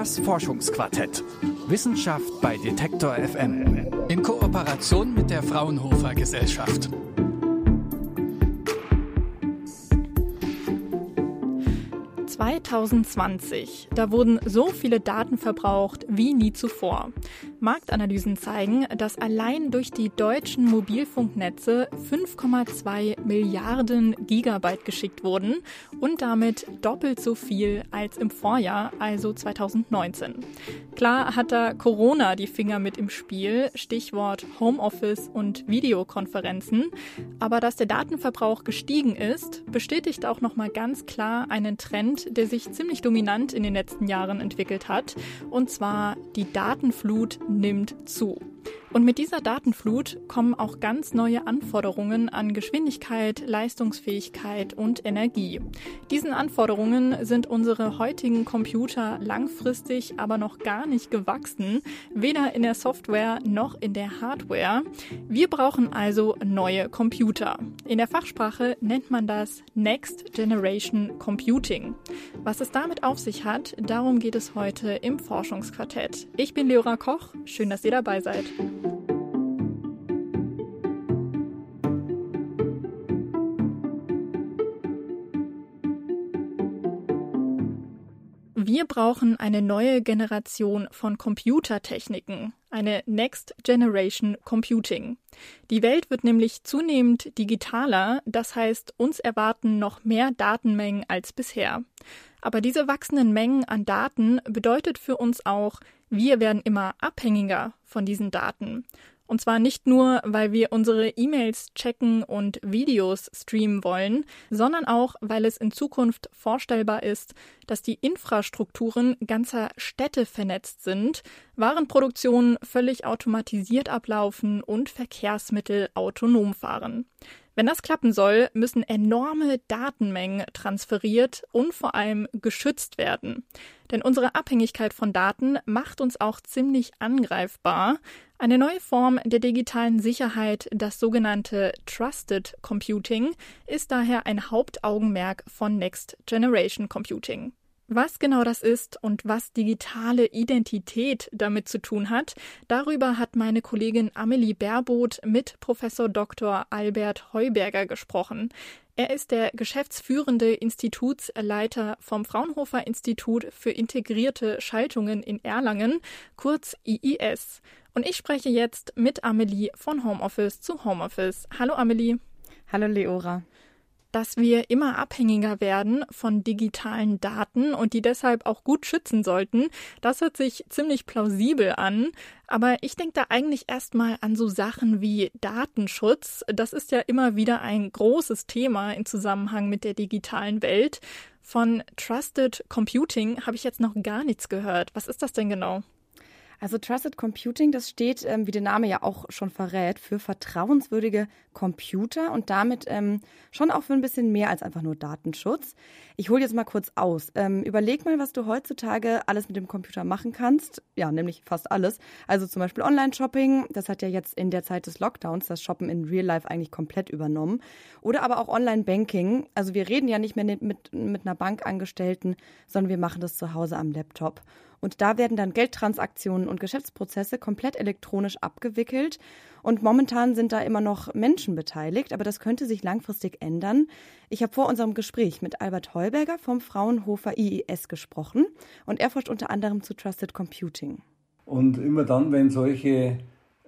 Das Forschungsquartett. Wissenschaft bei Detektor FM. In Kooperation mit der Fraunhofer Gesellschaft. 2020. Da wurden so viele Daten verbraucht wie nie zuvor. Marktanalysen zeigen, dass allein durch die deutschen Mobilfunknetze 5,2 Milliarden Gigabyte geschickt wurden und damit doppelt so viel als im Vorjahr, also 2019. Klar hat da Corona die Finger mit im Spiel, Stichwort Homeoffice und Videokonferenzen, aber dass der Datenverbrauch gestiegen ist, bestätigt auch noch mal ganz klar einen Trend, der sich ziemlich dominant in den letzten Jahren entwickelt hat, und zwar die Datenflut nimmt zu. Und mit dieser Datenflut kommen auch ganz neue Anforderungen an Geschwindigkeit, Leistungsfähigkeit und Energie. Diesen Anforderungen sind unsere heutigen Computer langfristig aber noch gar nicht gewachsen, weder in der Software noch in der Hardware. Wir brauchen also neue Computer. In der Fachsprache nennt man das Next Generation Computing. Was es damit auf sich hat, darum geht es heute im Forschungsquartett. Ich bin Leora Koch, schön, dass ihr dabei seid. Wir brauchen eine neue Generation von Computertechniken, eine Next Generation Computing. Die Welt wird nämlich zunehmend digitaler, das heißt, uns erwarten noch mehr Datenmengen als bisher. Aber diese wachsenden Mengen an Daten bedeutet für uns auch, wir werden immer abhängiger von diesen Daten. Und zwar nicht nur, weil wir unsere E-Mails checken und Videos streamen wollen, sondern auch, weil es in Zukunft vorstellbar ist, dass die Infrastrukturen ganzer Städte vernetzt sind, Warenproduktionen völlig automatisiert ablaufen und Verkehrsmittel autonom fahren. Wenn das klappen soll, müssen enorme Datenmengen transferiert und vor allem geschützt werden. Denn unsere Abhängigkeit von Daten macht uns auch ziemlich angreifbar. Eine neue Form der digitalen Sicherheit, das sogenannte Trusted Computing, ist daher ein Hauptaugenmerk von Next Generation Computing. Was genau das ist und was digitale Identität damit zu tun hat, darüber hat meine Kollegin Amelie Baerboth mit Professor Dr. Albert Heuberger gesprochen. Er ist der geschäftsführende Institutsleiter vom Fraunhofer Institut für integrierte Schaltungen in Erlangen, kurz IIS. Und ich spreche jetzt mit Amelie von Homeoffice zu Homeoffice. Hallo Amelie. Hallo Leora dass wir immer abhängiger werden von digitalen Daten und die deshalb auch gut schützen sollten. Das hört sich ziemlich plausibel an. Aber ich denke da eigentlich erstmal an so Sachen wie Datenschutz. Das ist ja immer wieder ein großes Thema im Zusammenhang mit der digitalen Welt. Von Trusted Computing habe ich jetzt noch gar nichts gehört. Was ist das denn genau? Also Trusted Computing, das steht, ähm, wie der Name ja auch schon verrät, für vertrauenswürdige Computer und damit ähm, schon auch für ein bisschen mehr als einfach nur Datenschutz. Ich hole jetzt mal kurz aus. Ähm, überleg mal, was du heutzutage alles mit dem Computer machen kannst. Ja, nämlich fast alles. Also zum Beispiel Online-Shopping. Das hat ja jetzt in der Zeit des Lockdowns das Shoppen in Real Life eigentlich komplett übernommen. Oder aber auch Online-Banking. Also wir reden ja nicht mehr mit, mit einer Bankangestellten, sondern wir machen das zu Hause am Laptop. Und da werden dann Geldtransaktionen und Geschäftsprozesse komplett elektronisch abgewickelt. Und momentan sind da immer noch Menschen beteiligt, aber das könnte sich langfristig ändern. Ich habe vor unserem Gespräch mit Albert Heuberger vom Fraunhofer IIS gesprochen und er forscht unter anderem zu Trusted Computing. Und immer dann, wenn solche,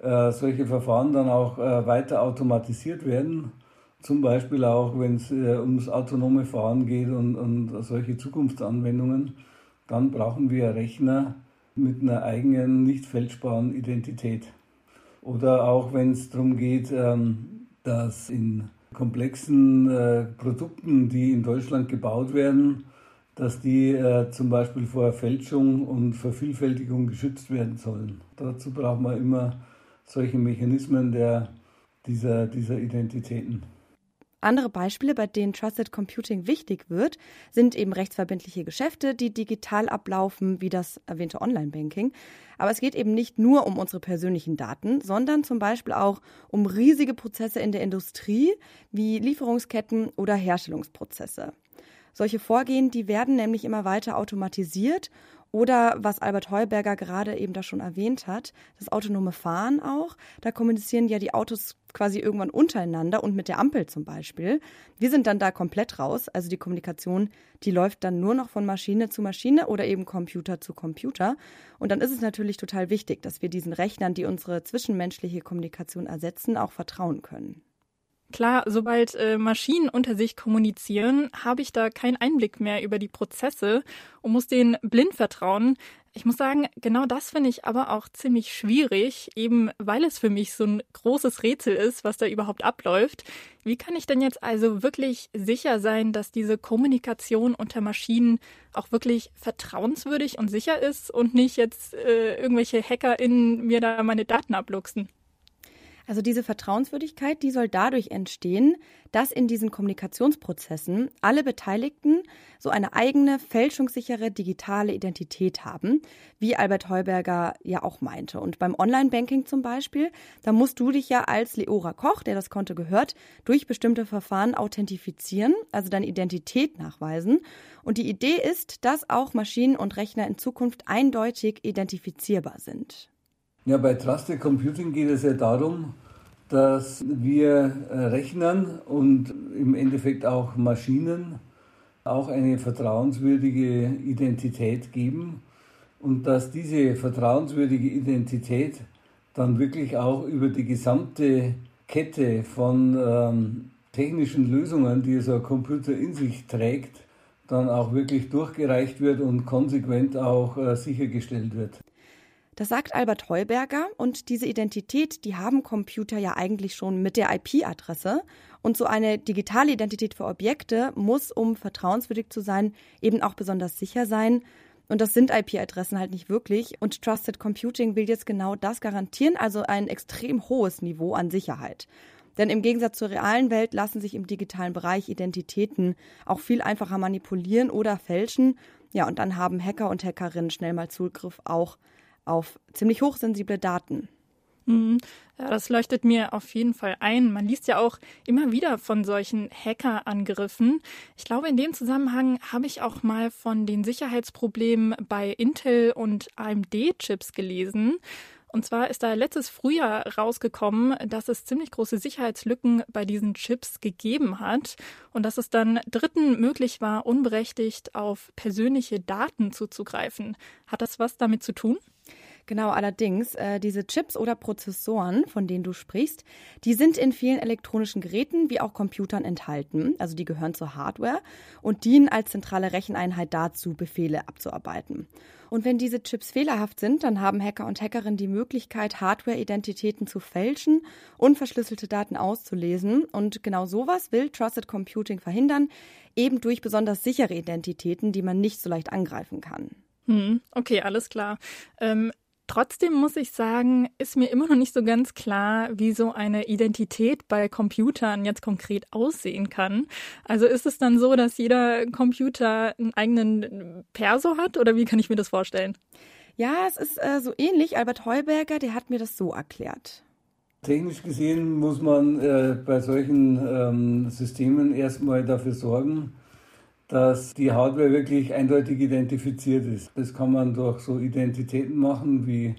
äh, solche Verfahren dann auch äh, weiter automatisiert werden, zum Beispiel auch, wenn es äh, ums autonome Fahren geht und, und solche Zukunftsanwendungen, dann brauchen wir Rechner mit einer eigenen, nicht fälschbaren Identität. Oder auch wenn es darum geht, ähm, dass in komplexen äh, Produkten, die in Deutschland gebaut werden, dass die äh, zum Beispiel vor Fälschung und Vervielfältigung geschützt werden sollen. Dazu braucht man immer solche Mechanismen der, dieser, dieser Identitäten. Andere Beispiele, bei denen Trusted Computing wichtig wird, sind eben rechtsverbindliche Geschäfte, die digital ablaufen, wie das erwähnte Online-Banking. Aber es geht eben nicht nur um unsere persönlichen Daten, sondern zum Beispiel auch um riesige Prozesse in der Industrie, wie Lieferungsketten oder Herstellungsprozesse. Solche Vorgehen, die werden nämlich immer weiter automatisiert Oder was Albert Heuberger gerade eben da schon erwähnt hat, das autonome Fahren auch. Da kommunizieren ja die Autos quasi irgendwann untereinander und mit der Ampel zum Beispiel. Wir sind dann da komplett raus. Also die Kommunikation, die läuft dann nur noch von Maschine zu Maschine oder eben Computer zu Computer. Und dann ist es natürlich total wichtig, dass wir diesen Rechnern, die unsere zwischenmenschliche Kommunikation ersetzen, auch vertrauen können. Klar, sobald äh, Maschinen unter sich kommunizieren, habe ich da keinen Einblick mehr über die Prozesse und muss denen blind vertrauen. Ich muss sagen, genau das finde ich aber auch ziemlich schwierig, eben weil es für mich so ein großes Rätsel ist, was da überhaupt abläuft. Wie kann ich denn jetzt also wirklich sicher sein, dass diese Kommunikation unter Maschinen auch wirklich vertrauenswürdig und sicher ist und nicht jetzt äh, irgendwelche HackerInnen mir da meine Daten abluchsen? Also diese Vertrauenswürdigkeit, die soll dadurch entstehen, dass in diesen Kommunikationsprozessen alle Beteiligten so eine eigene fälschungssichere digitale Identität haben, wie Albert Heuberger ja auch meinte. Und beim Online-Banking zum Beispiel, da musst du dich ja als Leora Koch, der das Konto gehört, durch bestimmte Verfahren authentifizieren, also deine Identität nachweisen. Und die Idee ist, dass auch Maschinen und Rechner in Zukunft eindeutig identifizierbar sind. Ja, bei Trusted Computing geht es ja darum, dass wir äh, Rechnern und im Endeffekt auch Maschinen auch eine vertrauenswürdige Identität geben und dass diese vertrauenswürdige Identität dann wirklich auch über die gesamte Kette von ähm, technischen Lösungen, die so ein Computer in sich trägt, dann auch wirklich durchgereicht wird und konsequent auch äh, sichergestellt wird. Das sagt Albert Heuberger und diese Identität, die haben Computer ja eigentlich schon mit der IP-Adresse. Und so eine digitale Identität für Objekte muss, um vertrauenswürdig zu sein, eben auch besonders sicher sein. Und das sind IP-Adressen halt nicht wirklich. Und Trusted Computing will jetzt genau das garantieren, also ein extrem hohes Niveau an Sicherheit. Denn im Gegensatz zur realen Welt lassen sich im digitalen Bereich Identitäten auch viel einfacher manipulieren oder fälschen. Ja, und dann haben Hacker und Hackerinnen schnell mal Zugriff auch auf ziemlich hochsensible Daten. Mhm. Ja, das leuchtet mir auf jeden Fall ein. Man liest ja auch immer wieder von solchen Hackerangriffen. Ich glaube, in dem Zusammenhang habe ich auch mal von den Sicherheitsproblemen bei Intel und AMD-Chips gelesen. Und zwar ist da letztes Frühjahr rausgekommen, dass es ziemlich große Sicherheitslücken bei diesen Chips gegeben hat und dass es dann Dritten möglich war, unberechtigt auf persönliche Daten zuzugreifen. Hat das was damit zu tun? Genau, allerdings, äh, diese Chips oder Prozessoren, von denen du sprichst, die sind in vielen elektronischen Geräten wie auch Computern enthalten. Also die gehören zur Hardware und dienen als zentrale Recheneinheit dazu, Befehle abzuarbeiten. Und wenn diese Chips fehlerhaft sind, dann haben Hacker und Hackerinnen die Möglichkeit, Hardware-Identitäten zu fälschen und verschlüsselte Daten auszulesen. Und genau sowas will Trusted Computing verhindern, eben durch besonders sichere Identitäten, die man nicht so leicht angreifen kann. Hm, okay, alles klar. Ähm, Trotzdem muss ich sagen, ist mir immer noch nicht so ganz klar, wie so eine Identität bei Computern jetzt konkret aussehen kann. Also ist es dann so, dass jeder Computer einen eigenen Perso hat oder wie kann ich mir das vorstellen? Ja, es ist äh, so ähnlich. Albert Heuberger, der hat mir das so erklärt. Technisch gesehen muss man äh, bei solchen ähm, Systemen erstmal dafür sorgen, dass die Hardware wirklich eindeutig identifiziert ist. Das kann man durch so Identitäten machen wie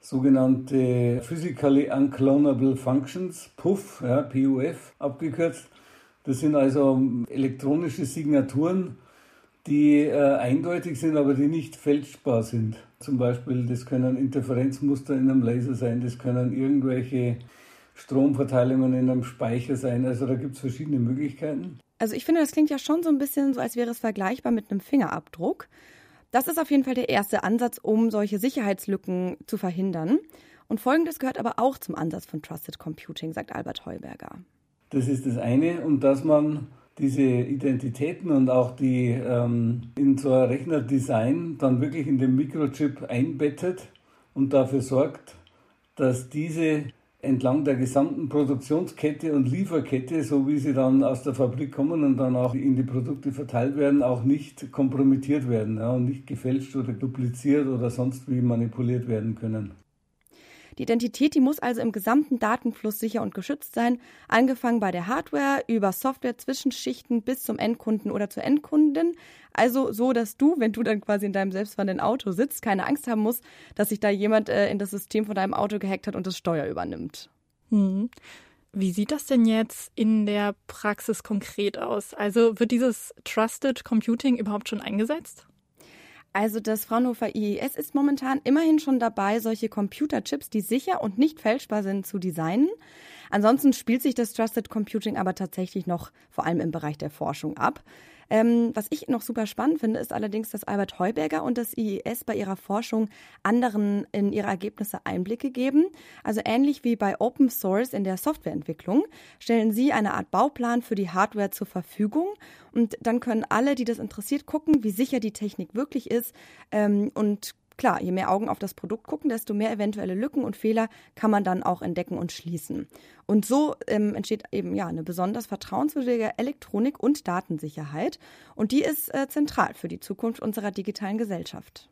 sogenannte Physically Unclonable Functions, PUF, ja, PUF abgekürzt. Das sind also elektronische Signaturen, die äh, eindeutig sind, aber die nicht fälschbar sind. Zum Beispiel, das können Interferenzmuster in einem Laser sein, das können irgendwelche Stromverteilungen in einem Speicher sein. Also da gibt es verschiedene Möglichkeiten. Also ich finde, das klingt ja schon so ein bisschen so, als wäre es vergleichbar mit einem Fingerabdruck. Das ist auf jeden Fall der erste Ansatz, um solche Sicherheitslücken zu verhindern. Und folgendes gehört aber auch zum Ansatz von Trusted Computing, sagt Albert Heuberger. Das ist das eine und dass man diese Identitäten und auch die ähm, in so ein Rechnerdesign dann wirklich in den Mikrochip einbettet und dafür sorgt, dass diese entlang der gesamten Produktionskette und Lieferkette, so wie sie dann aus der Fabrik kommen und dann auch in die Produkte verteilt werden, auch nicht kompromittiert werden ja, und nicht gefälscht oder dupliziert oder sonst wie manipuliert werden können. Die Identität, die muss also im gesamten Datenfluss sicher und geschützt sein, angefangen bei der Hardware, über Software-Zwischenschichten bis zum Endkunden oder zur Endkundin. Also so, dass du, wenn du dann quasi in deinem selbstfahrenden Auto sitzt, keine Angst haben musst, dass sich da jemand äh, in das System von deinem Auto gehackt hat und das Steuer übernimmt. Hm. Wie sieht das denn jetzt in der Praxis konkret aus? Also wird dieses Trusted Computing überhaupt schon eingesetzt? Also das Fraunhofer IES ist momentan immerhin schon dabei, solche Computerchips, die sicher und nicht fälschbar sind, zu designen. Ansonsten spielt sich das Trusted Computing aber tatsächlich noch vor allem im Bereich der Forschung ab. Ähm, was ich noch super spannend finde, ist allerdings, dass Albert Heuberger und das IES bei ihrer Forschung anderen in ihre Ergebnisse Einblicke geben. Also ähnlich wie bei Open Source in der Softwareentwicklung stellen sie eine Art Bauplan für die Hardware zur Verfügung und dann können alle, die das interessiert, gucken, wie sicher die Technik wirklich ist ähm, und Klar, je mehr Augen auf das Produkt gucken, desto mehr eventuelle Lücken und Fehler kann man dann auch entdecken und schließen. Und so ähm, entsteht eben ja eine besonders vertrauenswürdige Elektronik- und Datensicherheit. Und die ist äh, zentral für die Zukunft unserer digitalen Gesellschaft.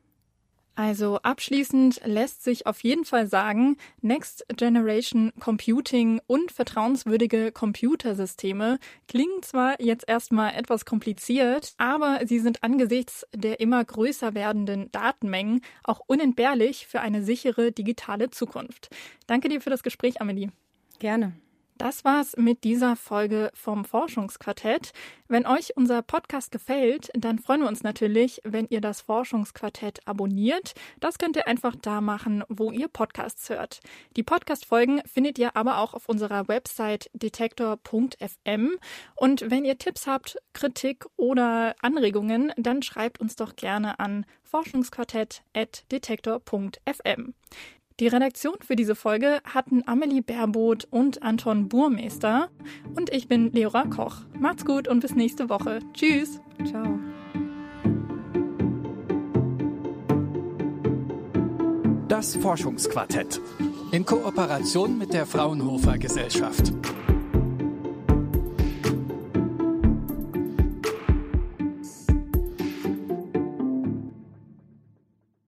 Also abschließend lässt sich auf jeden Fall sagen, Next Generation Computing und vertrauenswürdige Computersysteme klingen zwar jetzt erstmal etwas kompliziert, aber sie sind angesichts der immer größer werdenden Datenmengen auch unentbehrlich für eine sichere digitale Zukunft. Danke dir für das Gespräch, Amelie. Gerne. Das war's mit dieser Folge vom Forschungsquartett. Wenn euch unser Podcast gefällt, dann freuen wir uns natürlich, wenn ihr das Forschungsquartett abonniert. Das könnt ihr einfach da machen, wo ihr Podcasts hört. Die Podcast-Folgen findet ihr aber auch auf unserer Website detektor.fm. Und wenn ihr Tipps habt, Kritik oder Anregungen, dann schreibt uns doch gerne an forschungsquartett.detektor.fm. Die Redaktion für diese Folge hatten Amelie Baerboth und Anton Burmeister. Und ich bin Leora Koch. Macht's gut und bis nächste Woche. Tschüss. Ciao. Das Forschungsquartett in Kooperation mit der Fraunhofer Gesellschaft.